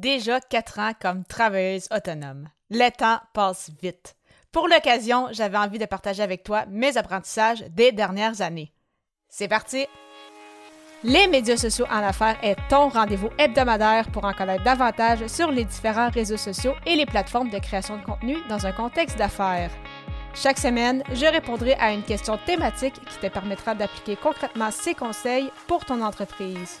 Déjà quatre ans comme travailleuse autonome. Le temps passe vite. Pour l'occasion, j'avais envie de partager avec toi mes apprentissages des dernières années. C'est parti! Les médias sociaux en affaires est ton rendez-vous hebdomadaire pour en connaître davantage sur les différents réseaux sociaux et les plateformes de création de contenu dans un contexte d'affaires. Chaque semaine, je répondrai à une question thématique qui te permettra d'appliquer concrètement ces conseils pour ton entreprise.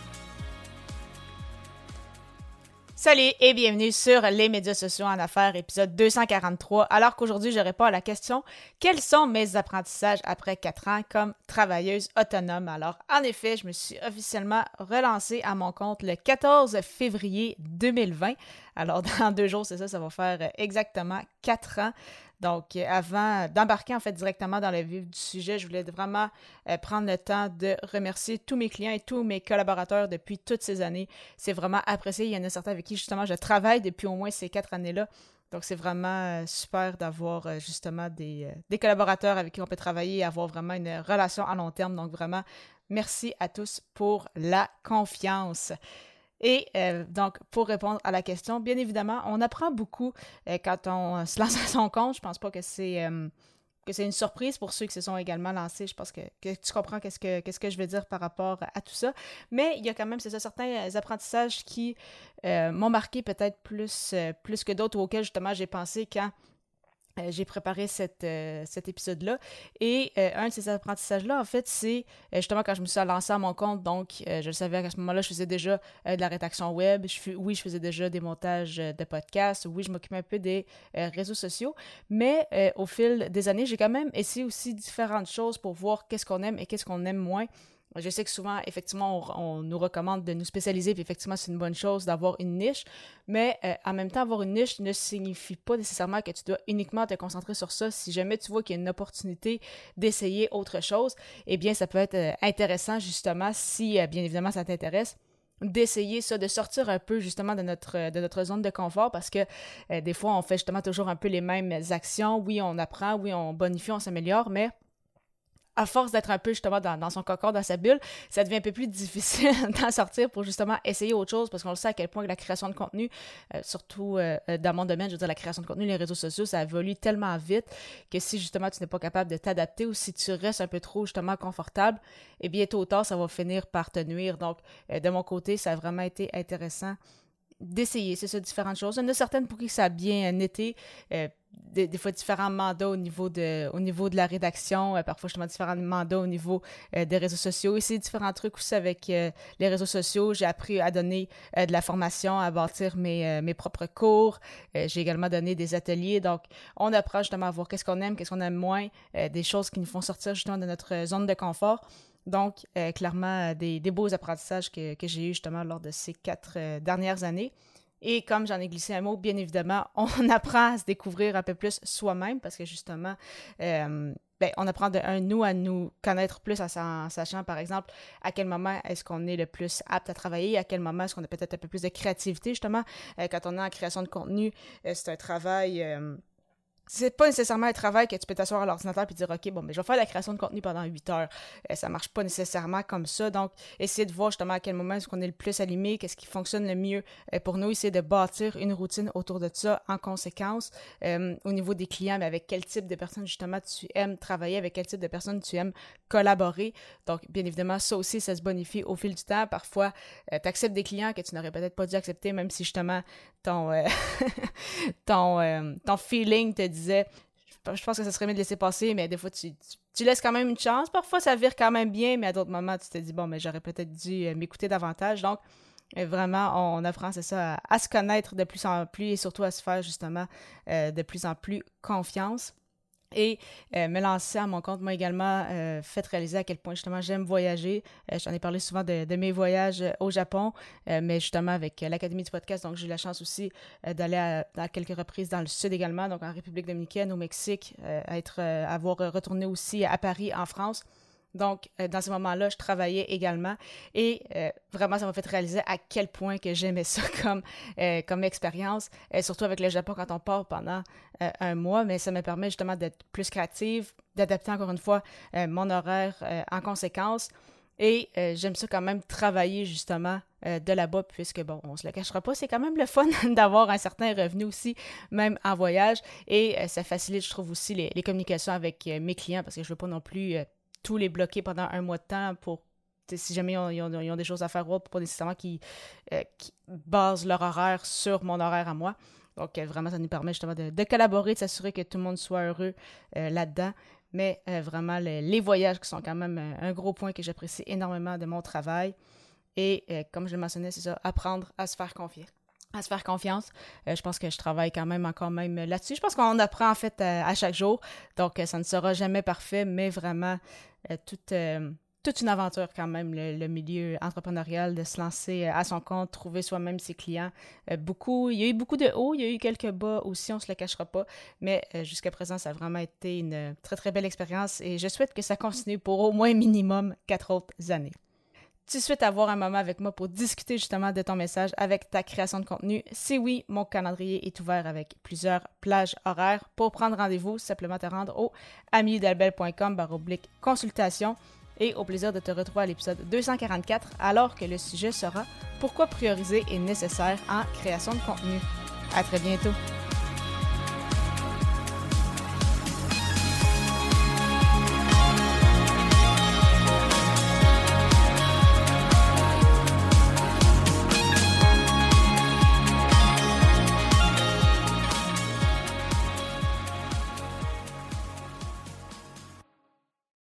Salut et bienvenue sur les médias sociaux en affaires, épisode 243. Alors qu'aujourd'hui, je réponds à la question quels sont mes apprentissages après quatre ans comme travailleuse autonome? Alors, en effet, je me suis officiellement relancée à mon compte le 14 février 2020. Alors, dans deux jours, c'est ça, ça va faire exactement quatre ans. Donc, euh, avant d'embarquer en fait directement dans le vif du sujet, je voulais vraiment euh, prendre le temps de remercier tous mes clients et tous mes collaborateurs depuis toutes ces années. C'est vraiment apprécié. Il y en a certains avec qui justement je travaille depuis au moins ces quatre années-là. Donc, c'est vraiment euh, super d'avoir justement des, des, collaborateurs avec qui on peut travailler et avoir vraiment une relation à long terme. Donc, vraiment, merci à tous pour la confiance. Et euh, donc, pour répondre à la question, bien évidemment, on apprend beaucoup euh, quand on se lance à son compte. Je pense pas que c'est euh, une surprise pour ceux qui se sont également lancés. Je pense que, tu comprends qu'est-ce que, que je veux dire par rapport à tout ça. Mais il y a quand même, certains apprentissages qui m'ont marqué peut-être plus, plus que d'autres auxquels justement j'ai pensé quand euh, j'ai préparé cette, euh, cet épisode-là. Et euh, un de ces apprentissages-là, en fait, c'est justement quand je me suis lancée à mon compte. Donc, je le savais qu'à ce moment-là, je faisais déjà de la rédaction web. Je, oui, je faisais déjà des montages de podcasts. Oui, je m'occupais un peu des réseaux sociaux. Mais au fil des années, j'ai quand même essayé aussi différentes choses pour voir qu'est-ce qu'on aime et qu'est-ce qu'on aime moins. Je sais que souvent, effectivement, on, nous recommande de nous spécialiser, puis effectivement, c'est une bonne chose d'avoir une niche, mais euh, en même temps, avoir une niche ne signifie pas nécessairement que tu dois uniquement te concentrer sur ça. Si jamais tu vois qu'il y a une opportunité d'essayer autre chose, eh bien, ça peut être euh, intéressant, justement, si, euh, bien évidemment, ça t'intéresse d'essayer ça, de sortir un peu justement de notre, de notre zone de confort parce que des fois, on fait justement toujours un peu les mêmes actions. Oui, on apprend, oui, on bonifie, on s'améliore, mais à force d'être un peu justement dans, son cocon, dans sa bulle, ça devient un peu plus difficile d'en sortir pour justement essayer autre chose parce qu'on le sait à quel point la création de contenu, euh, surtout euh, dans mon domaine, je veux dire la création de contenu, les réseaux sociaux, ça évolue tellement vite que si justement tu n'es pas capable de t'adapter ou si tu restes un peu trop justement confortable, et eh bien tôt ou tard, ça va finir par te nuire. Donc, euh, de mon côté, ça a vraiment été intéressant d'essayer, c'est ça, différentes choses. Il y en a certaines pour qui ça a bien été, des, fois différents mandats au niveau de, la rédaction, euh, parfois justement différents mandats au niveau euh, des réseaux sociaux. C'est différents trucs aussi avec euh, les réseaux sociaux. J'ai appris à donner de la formation, à bâtir mes, mes propres cours. j'ai également donné des ateliers. Donc, on apprend justement à voir qu'est-ce qu'on aime, qu'est-ce qu'on aime moins, des choses qui nous font sortir justement de notre zone de confort. Donc, clairement, des, des, beaux apprentissages que, j'ai eu justement lors de ces quatre dernières années. Et comme j'en ai glissé un mot, bien évidemment, on apprend à se découvrir un peu plus soi-même parce que justement, euh, ben, on apprend de nous à nous connaître plus en, sachant, par exemple, à quel moment est-ce qu'on est le plus apte à travailler, à quel moment est-ce qu'on a peut-être un peu plus de créativité, justement. Euh, quand on est en création de contenu, euh, c'est un travail c'est pas nécessairement un travail que tu peux t'asseoir à l'ordinateur et dire OK, bon, mais je vais faire la création de contenu pendant 8 heures. Ça euh, ça marche pas nécessairement comme ça. Donc, essayer de voir justement à quel moment est-ce qu'on est le plus allumé, qu'est-ce qui fonctionne le mieux euh, pour nous, essayer de bâtir une routine autour de ça en conséquence. Euh, au niveau des clients, mais avec quel type de personnes justement tu aimes travailler, avec quel type de personnes tu aimes collaborer. Donc, bien évidemment, ça aussi, ça se bonifie au fil du temps. Parfois, tu acceptes des clients que tu n'aurais peut-être pas dû accepter, même si justement ton, ton, ton feeling te dit je pense que ça serait mieux de laisser passer, mais des fois, tu, laisses quand même une chance. Parfois, ça vire quand même bien, mais à d'autres moments, tu te dis, bon, mais j'aurais peut-être dû euh, m'écouter davantage. Donc, euh, vraiment, on apprend, c'est ça, à, se connaître de plus en plus et surtout à se faire justement euh, de plus en plus confiance. Et euh, me lancer à mon compte m'a également euh, fait réaliser à quel point justement j'aime voyager. Euh, J'en ai parlé souvent de, mes voyages euh, au Japon, euh, mais justement avec l'Académie du podcast, donc j'ai eu la chance aussi d'aller à, à, quelques reprises dans le sud également, donc en République dominicaine, au Mexique, à être, avoir retourné aussi à Paris, en France. Donc, euh, dans ce moment-là, je travaillais également et euh, vraiment, ça m'a fait réaliser à quel point que j'aimais ça comme, euh, comme expérience, surtout avec le Japon quand on part pendant un mois, mais ça me permet justement d'être plus créative, d'adapter encore une fois mon horaire en conséquence. Et j'aime ça quand même travailler justement de là-bas, puisque bon, on se le cachera pas, c'est quand même le fun d'avoir un certain revenu aussi, même en voyage. Et ça facilite, je trouve aussi, les, les communications avec mes clients, parce que je veux pas non plus tous les bloquer pendant un mois de temps pour si jamais ils ont, des choses à faire autres, pas nécessairement qu'ils euh, basent leur horaire sur mon horaire à moi. Donc, euh, vraiment, ça nous permet justement de, collaborer, de s'assurer que tout le monde soit heureux euh, là-dedans. Mais vraiment, les voyages qui sont quand même un gros point que j'apprécie énormément de mon travail. Et comme je le mentionnais, c'est ça, apprendre à se faire confier à se faire confiance. je pense que je travaille quand même encore même là-dessus. Je pense qu'on apprend en fait à chaque jour. Donc, ça ne sera jamais parfait, mais vraiment, euh, toute, euh, toute une aventure quand même, le, milieu entrepreneurial, de se lancer euh, à son compte, trouver soi-même ses clients. beaucoup, il y a eu beaucoup de hauts, il y a eu quelques bas aussi, on se le cachera pas, mais jusqu'à présent, ça a vraiment été une très très belle expérience et je souhaite que ça continue pour au moins minimum quatre autres années tu souhaites avoir un moment avec moi pour discuter justement de ton message avec ta création de contenu, si oui, mon calendrier est ouvert avec plusieurs plages horaires. Pour prendre rendez-vous, simplement te rendre au amiedelbel.com oblique consultation et au plaisir de te retrouver à l'épisode 244 alors que le sujet sera Pourquoi prioriser est nécessaire en création de contenu. À très bientôt.